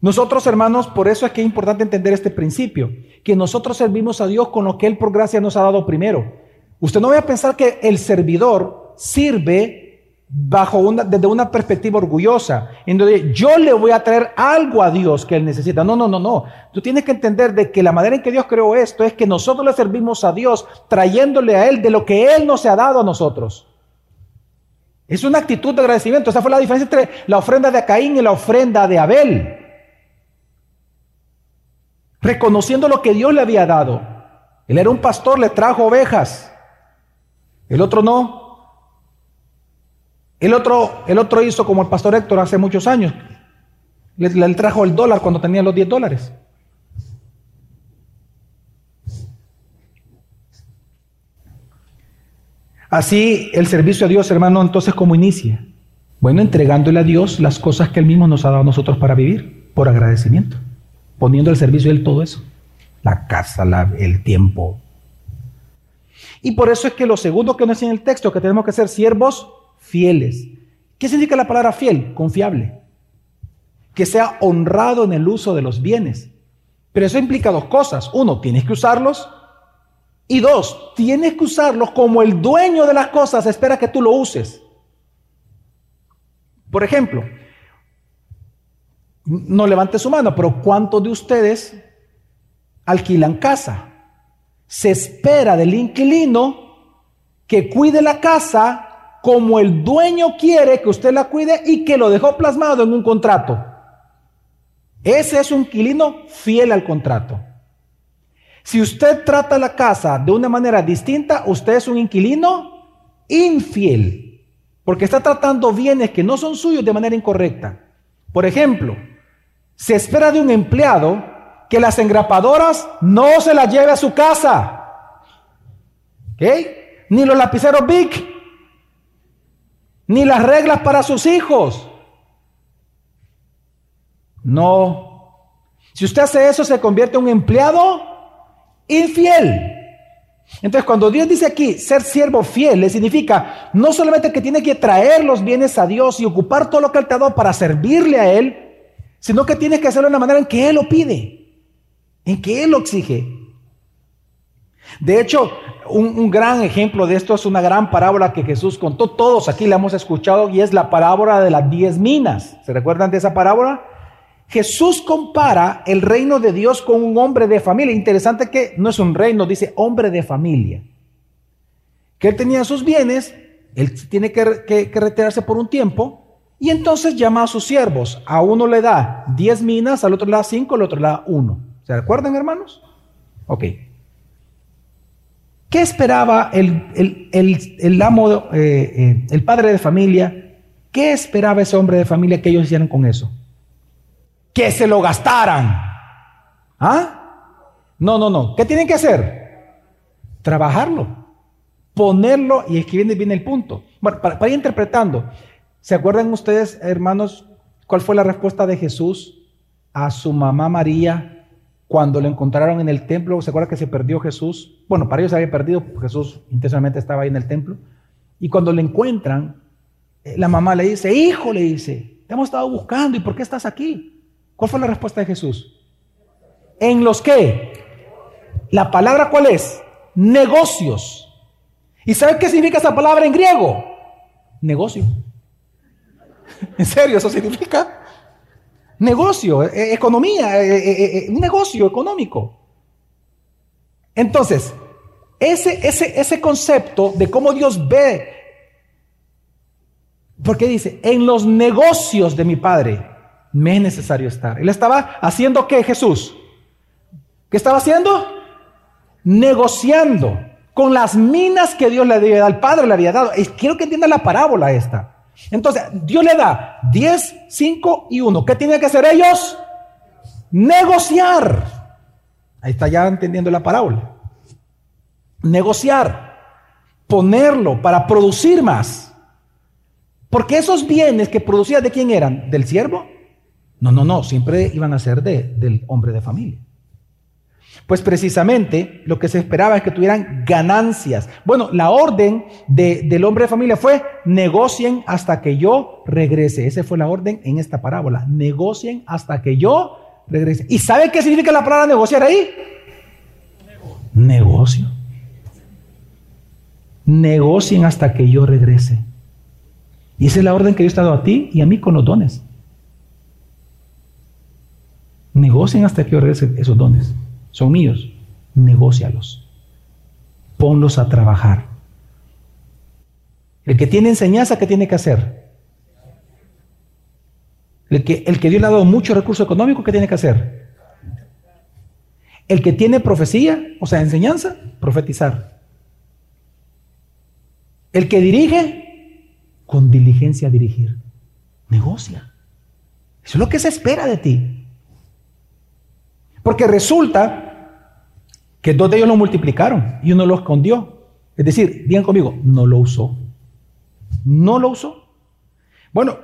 Nosotros, hermanos, por eso es que es importante entender este principio, que nosotros servimos a Dios con lo que Él por gracia nos ha dado primero. Usted no vaya a pensar que el servidor sirve bajo una, desde una perspectiva orgullosa, en donde yo le voy a traer algo a Dios que Él necesita. No, no, no, no. Tú tienes que entender de que la manera en que Dios creó esto es que nosotros le servimos a Dios trayéndole a Él de lo que Él nos ha dado a nosotros. Es una actitud de agradecimiento. Esa fue la diferencia entre la ofrenda de Caín y la ofrenda de Abel. Reconociendo lo que Dios le había dado. Él era un pastor, le trajo ovejas. El otro no. El otro, el otro hizo como el pastor Héctor hace muchos años. Le, trajo el dólar cuando tenía los 10 dólares. Así el servicio a Dios, hermano, entonces ¿cómo inicia? Bueno, entregándole a Dios las cosas que Él mismo nos ha dado a nosotros para vivir, por agradecimiento, poniendo al servicio de Él todo eso, la casa, el tiempo. Y por eso es que lo segundo que nos dice en el texto, que tenemos que ser siervos fieles. ¿Qué significa la palabra fiel? Confiable. Que sea honrado en el uso de los bienes. Pero eso implica dos cosas. Uno, tienes que usarlos. Y dos, tienes que usarlos como el dueño de las cosas espera que tú lo uses. Por ejemplo, no levante su mano, pero ¿cuántos de ustedes alquilan casa? Se espera del inquilino que cuide la casa como el dueño quiere que usted la cuide y que lo dejó plasmado en un contrato. Ese es un inquilino fiel al contrato. Si usted trata la casa de una manera distinta, usted es un inquilino infiel, porque está tratando bienes que no son suyos de manera incorrecta. Por ejemplo, se espera de un empleado que las engrapadoras no se las lleve a su casa. ¿Ok? Ni los lapiceros Big ni las reglas para sus hijos. No. Si usted hace eso, se convierte en un empleado infiel. Entonces, cuando Dios dice aquí ser siervo fiel, le significa no solamente que tiene que traer los bienes a Dios y ocupar todo lo que Él te ha dado para servirle a Él, sino que tiene que hacerlo de una manera en que Él lo pide, en que Él lo exige. De hecho, un, gran ejemplo de esto es una gran parábola que Jesús contó. Todos aquí la hemos escuchado y es la parábola de las diez minas. ¿Se recuerdan de esa parábola? Jesús compara el reino de Dios con un hombre de familia. Interesante que no es un reino, dice hombre de familia. Que él tenía sus bienes, él tiene que, retirarse por un tiempo y entonces llama a sus siervos. A uno le da diez minas, al otro le da cinco, al otro le da uno. ¿Se recuerdan, hermanos? Ok. ¿Qué esperaba el, el, amo, eh, eh, el padre de familia? ¿Qué esperaba ese hombre de familia que ellos hicieran con eso? Que se lo gastaran. ¿Ah? No, no, no. ¿Qué tienen que hacer? Trabajarlo, ponerlo, y es que viene el punto. Bueno, para, para ir interpretando, ¿se acuerdan ustedes, hermanos, cuál fue la respuesta de Jesús a su mamá María cuando lo encontraron en el templo, ¿se acuerda que se perdió Jesús? Bueno, para ellos se había perdido, Jesús intencionalmente estaba ahí en el templo. Y cuando lo encuentran, eh, la mamá le dice, hijo, le dice, te hemos estado buscando, ¿y por qué estás aquí? ¿Cuál fue la respuesta de Jesús? ¿En los qué? La palabra cuál es? Negocios. ¿Y sabe qué significa esa palabra en griego? Negocio. ¿En serio eso significa? Negocio, eh, eh, economía, eh, un negocio económico. Entonces, ese, ese, ese concepto de cómo Dios ve, porque dice, en los negocios de mi Padre me es necesario estar. Él estaba haciendo qué, Jesús? ¿Qué estaba haciendo? Negociando con las minas que Dios le había dado, al Padre le había dado. Quiero que entienda la parábola esta. Entonces, Dios le da 10, 5 y 1. ¿Qué tienen que hacer ellos? Negociar. Ahí está ya entendiendo la parábola. Negociar. Ponerlo para producir más. Porque esos bienes que producía de quién eran? ¿Del siervo? No, no, no. Siempre iban a ser de, del hombre de familia. Pues precisamente lo que se esperaba es que tuvieran ganancias. Bueno, la orden del hombre de familia fue negocien hasta que yo regrese. Esa fue la orden en esta parábola. Negocien hasta que yo regrese. ¿Y sabe qué significa la palabra negociar ahí? Negocio. Negocien hasta que yo regrese. Y esa es la orden que yo he dado a ti y a mí con los dones. Negocien hasta que yo regrese esos dones son míos, negócialos, ponlos a trabajar. El que tiene enseñanza, ¿qué tiene que hacer? El que, el que Dios le ha dado mucho recurso económico, ¿qué tiene que hacer? El que tiene profecía, o sea, enseñanza, profetizar. El que dirige, con diligencia dirigir. Negocia. Eso es lo que se espera de ti. Porque resulta que dos de ellos lo multiplicaron y uno lo escondió. Es decir, digan conmigo, no lo usó. No lo usó. Bueno,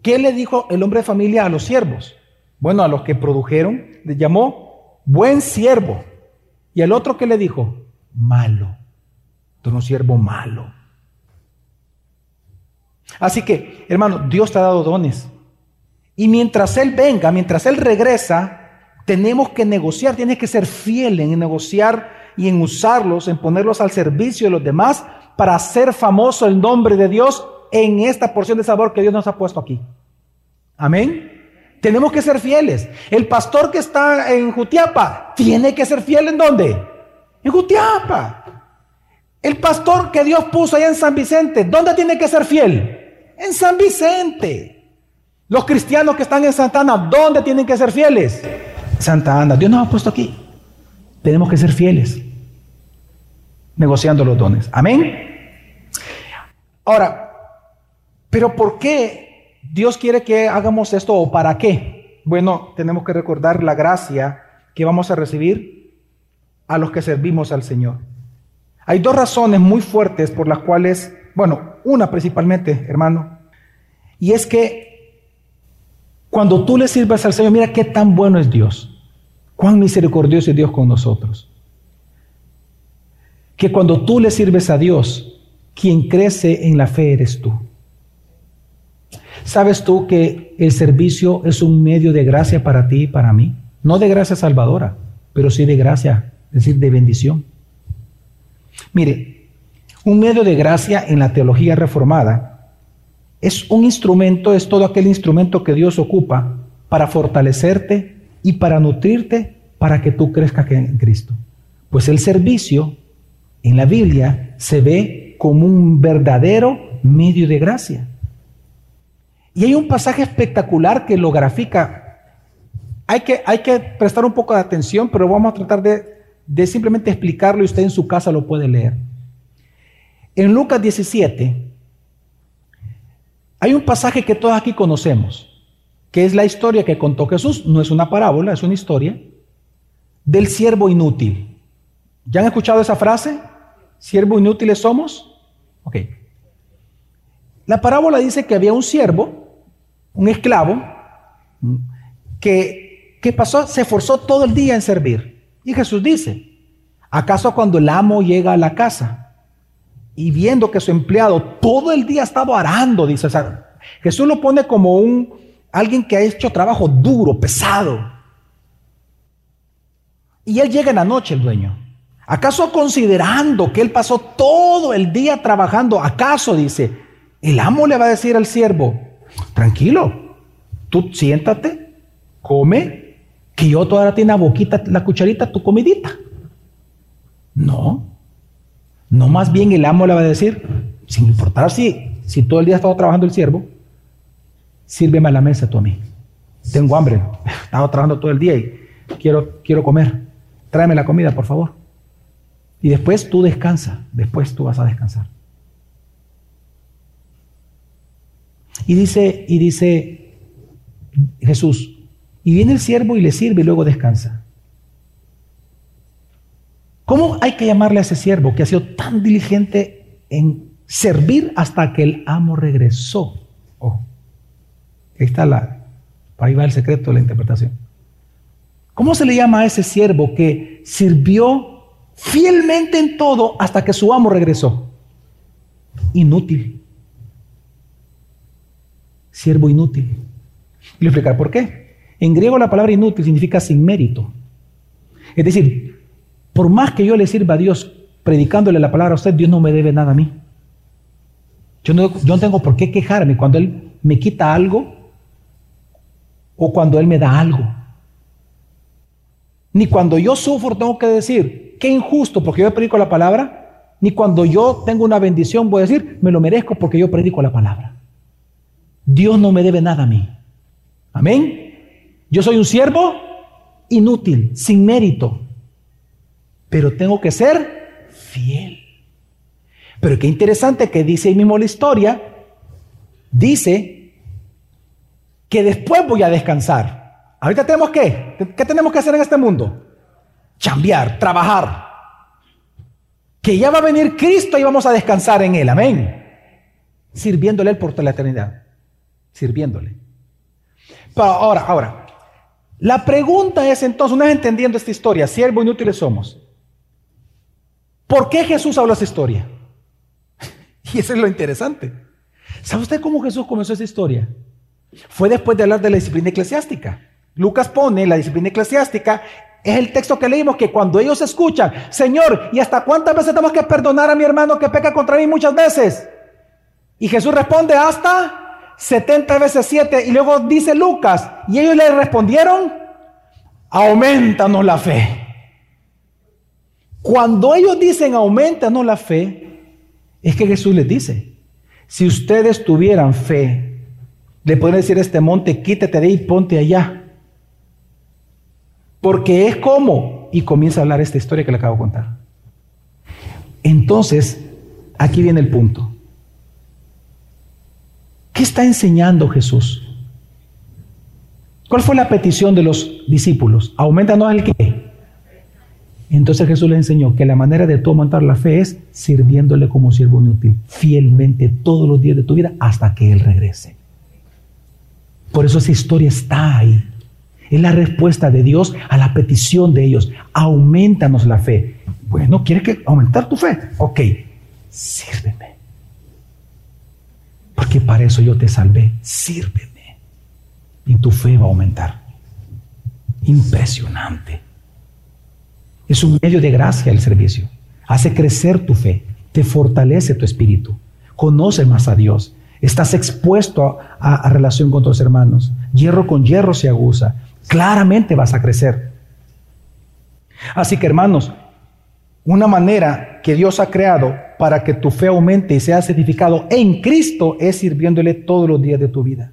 ¿qué le dijo el hombre de familia a los siervos? Bueno, a los que produjeron, le llamó buen siervo. Y al otro que le dijo, malo. Tú eres un siervo malo. Así que, hermano, Dios te ha dado dones. Y mientras Él venga, mientras Él regresa, tenemos que negociar, tienes que ser fiel en negociar y en usarlos, en ponerlos al servicio de los demás para hacer famoso el nombre de Dios en esta porción de sabor que Dios nos ha puesto aquí. Amén. Tenemos que ser fieles. El pastor que está en Jutiapa tiene que ser fiel en dónde? En Jutiapa. El pastor que Dios puso allá en San Vicente, ¿dónde tiene que ser fiel? En San Vicente. Los cristianos que están en Santana, ¿dónde tienen que ser fieles? Santa Ana. Dios nos ha puesto aquí. Tenemos que ser fieles, negociando los dones. Amén. Ahora, pero ¿por qué Dios quiere que hagamos esto o para qué? Bueno, tenemos que recordar la gracia que vamos a recibir a los que servimos al Señor. Hay dos razones muy fuertes por las cuales, bueno, una principalmente, hermano, y es que cuando tú le sirves al Señor, mira qué tan bueno es Dios. Cuán misericordioso es Dios con nosotros. Que cuando tú le sirves a Dios, quien crece en la fe eres tú. ¿Sabes tú que el servicio es un medio de gracia para ti y para mí? No de gracia salvadora, pero sí de gracia, es decir, de bendición. Mire, un medio de gracia en la teología reformada es un instrumento, es todo aquel instrumento que Dios ocupa para fortalecerte y para nutrirte para que tú crezcas en Cristo. Pues el servicio en la Biblia se ve como un verdadero medio de gracia. Y hay un pasaje espectacular que lo grafica. Hay que, hay que prestar un poco de atención, pero vamos a tratar de, de simplemente explicarlo y usted en su casa lo puede leer. En Lucas 17 hay un pasaje que todos aquí conocemos que es la historia que contó Jesús, no es una parábola, es una historia, del siervo inútil. ¿Ya han escuchado esa frase? ¿Siervo inútiles somos? Ok. La parábola dice que había un siervo, un esclavo, que ¿Qué pasó? Se esforzó todo el día en servir. Y Jesús dice, ¿acaso cuando el amo llega a la casa y viendo que su empleado todo el día ha estado arando, dice, o Jesús lo pone como un alguien que ha hecho trabajo duro, pesado. Y él llega en la noche, el dueño. ¿Acaso considerando que él pasó todo el día trabajando, acaso dice, el amo le va a decir al siervo, tranquilo, tú siéntate, come, que yo todavía tiene la boquita, la cucharita, tu comidita? No, no más bien el amo le va a decir, sin importar si, si todo el día ha estado trabajando el siervo, sírveme a la mesa tú a mí. Tengo hambre, he estado trabajando todo el día y quiero, quiero comer. Tráeme la comida, por favor. Y después tú descansa, después tú vas a descansar. Y dice, y dice Jesús, y viene el siervo y le sirve y luego descansa. ¿Cómo hay que llamarle a ese siervo que ha sido tan diligente en servir hasta que el amo regresó? Ahí está la, ahí va el secreto de la interpretación. ¿Cómo se le llama a ese siervo que sirvió fielmente en todo hasta que su amo regresó? Inútil. Siervo inútil. Y le explicar por qué. En griego la palabra inútil significa sin mérito. Es decir, por más que yo le sirva a Dios predicándole la palabra a usted, Dios no me debe nada a mí. Yo no, yo no tengo por qué quejarme cuando Él me quita algo o cuando Él me da algo. Ni cuando yo sufro tengo que decir, qué injusto porque yo predico la palabra. Ni cuando yo tengo una bendición voy a decir, me lo merezco porque yo predico la palabra. Dios no me debe nada a mí. Amén. Yo soy un siervo inútil, sin mérito. Pero tengo que ser fiel. Pero qué interesante que dice ahí mismo la historia. Dice que después voy a descansar. Ahorita tenemos que, ¿qué tenemos que hacer en este mundo? Chambear, trabajar. Que ya va a venir Cristo y vamos a descansar en Él, amén. Sirviéndole Él por toda la eternidad. Sirviéndole. Pero ahora, ahora, la pregunta es entonces, una vez entendiendo esta historia, siervo inútiles somos. ¿Por qué Jesús habló esa historia? Y eso es lo interesante. ¿Sabe usted cómo Jesús comenzó esa historia? Fue después de hablar de la disciplina eclesiástica. Lucas pone la disciplina eclesiástica, es el texto que leímos, que cuando ellos escuchan, Señor, ¿y hasta cuántas veces tenemos que perdonar a mi hermano que peca contra mí muchas veces? Y Jesús responde hasta 70 veces 7. Y luego dice Lucas, y ellos le respondieron, aumentanos la fe. Cuando ellos dicen aumentanos la fe, es que Jesús les dice, si ustedes tuvieran fe, le pueden decir a este monte, quítate de ahí y ponte allá. Porque es como, y comienza a hablar esta historia que le acabo de contar. Entonces, aquí viene el punto. ¿Qué está enseñando Jesús? ¿Cuál fue la petición de los discípulos? Aumentanos el qué. Entonces Jesús les enseñó que la manera de tú aumentar la fe es sirviéndole como siervo inútil, fielmente todos los días de tu vida hasta que Él regrese. Por eso esa historia está ahí. Es la respuesta de Dios a la petición de ellos. Aumentanos la fe. Bueno, ¿quieres que aumentar tu fe? Ok, sírveme. Porque para eso yo te salvé. Sírveme. Y tu fe va a aumentar. Impresionante. Es un medio de gracia el servicio. Hace crecer tu fe. Te fortalece tu espíritu. Conoce más a Dios. Estás expuesto a, relación con tus hermanos. Hierro con hierro se aguza claramente vas a crecer. Así que hermanos, una manera que Dios ha creado para que tu fe aumente y sea certificado en Cristo es sirviéndole todos los días de tu vida.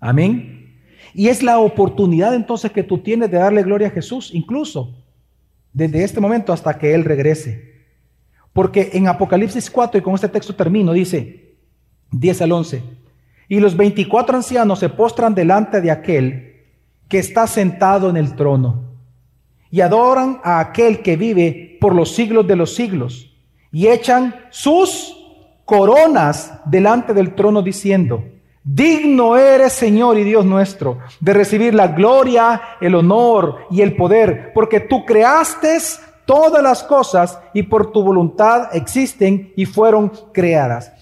Amén. Y es la oportunidad entonces que tú tienes de darle gloria a Jesús, incluso desde este momento hasta que Él regrese. Porque en Apocalipsis 4, y con este texto termino, dice 10 al 11, y los 24 ancianos se postran delante de aquel que está sentado en el trono y adoran a aquel que vive por los siglos de los siglos y echan sus coronas delante del trono diciendo, Digno eres, Señor y Dios nuestro, de recibir la gloria, el honor y el poder, porque tú creaste todas las cosas y por tu voluntad existen y fueron creadas.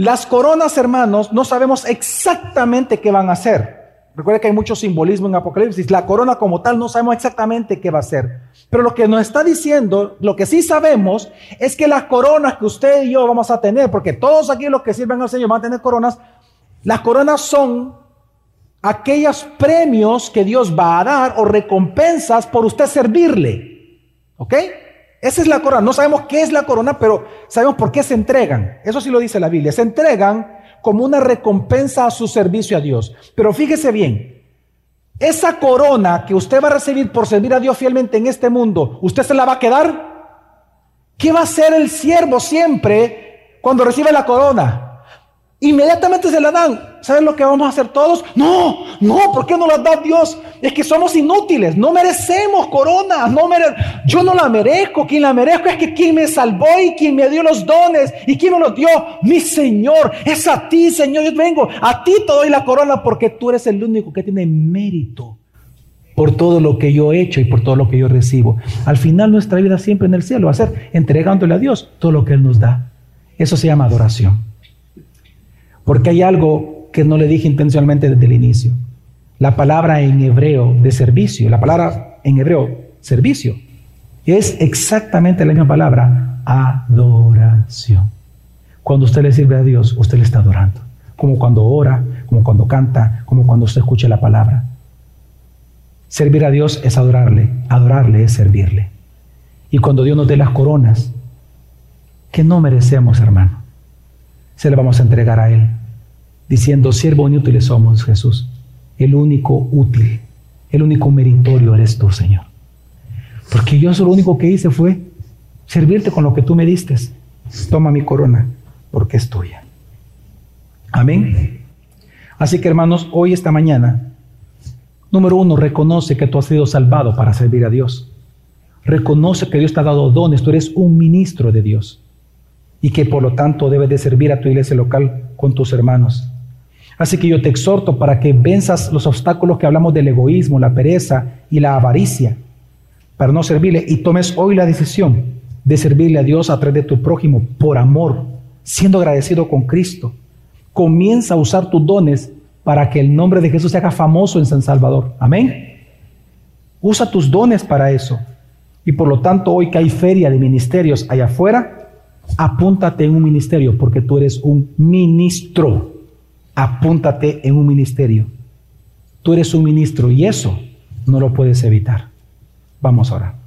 Las coronas, hermanos, no sabemos exactamente qué van a ser. Recuerda que hay mucho simbolismo en Apocalipsis. La corona como tal no sabemos exactamente qué va a ser. Pero lo que nos está diciendo, lo que sí sabemos, es que las coronas que usted y yo vamos a tener, porque todos aquí los que sirven al Señor van a tener coronas, las coronas son aquellos premios que Dios va a dar o recompensas por usted servirle. ¿Ok? Esa es la corona. No sabemos qué es la corona, pero sabemos por qué se entregan. Eso sí lo dice la Biblia. Se entregan como una recompensa a su servicio a Dios. Pero fíjese bien, esa corona que usted va a recibir por servir a Dios fielmente en este mundo, ¿usted se la va a quedar? ¿Qué va a hacer el siervo siempre cuando recibe la corona? Inmediatamente se la dan. ¿Saben lo que vamos a hacer todos? No, no, ¿por qué no la da Dios? Es que somos inútiles, no merecemos corona, no mere yo no la merezco, quien la merezco es que quien me salvó y quien me dio los dones y quien me los dio, mi Señor, es a ti, Señor, yo vengo, a ti te doy la corona porque tú eres el único que tiene mérito por todo lo que yo he hecho y por todo lo que yo recibo. Al final nuestra vida siempre en el cielo va a ser entregándole a Dios todo lo que Él nos da. Eso se llama adoración. Porque hay algo que no le dije intencionalmente desde el inicio. La palabra en hebreo de servicio, la palabra en hebreo servicio, es exactamente la misma palabra adoración. Cuando usted le sirve a Dios, usted le está adorando. Como cuando ora, como cuando canta, como cuando usted escucha la palabra. Servir a Dios es adorarle, adorarle es servirle. Y cuando Dios nos dé las coronas, que no merecemos, hermano, se le vamos a entregar a Él diciendo, siervo inútiles somos, Jesús. El único útil, el único meritorio eres tú, Señor. Porque yo lo único que hice fue servirte con lo que tú me diste. Toma mi corona, porque es tuya. Amén. Así que hermanos, hoy, esta mañana, número uno, reconoce que tú has sido salvado para servir a Dios. Reconoce que Dios te ha dado dones, tú eres un ministro de Dios y que por lo tanto debes de servir a tu iglesia local con tus hermanos. Así que yo te exhorto para que venzas los obstáculos que hablamos del egoísmo, la pereza y la avaricia, para no servirle y tomes hoy la decisión de servirle a Dios a través de tu prójimo por amor, siendo agradecido con Cristo. Comienza a usar tus dones para que el nombre de Jesús se haga famoso en San Salvador. Amén. Usa tus dones para eso. Y por lo tanto, hoy que hay feria de ministerios allá afuera, apúntate en un ministerio porque tú eres un ministro apúntate en un ministerio. Tú eres un ministro y eso no lo puedes evitar. Vamos ahora.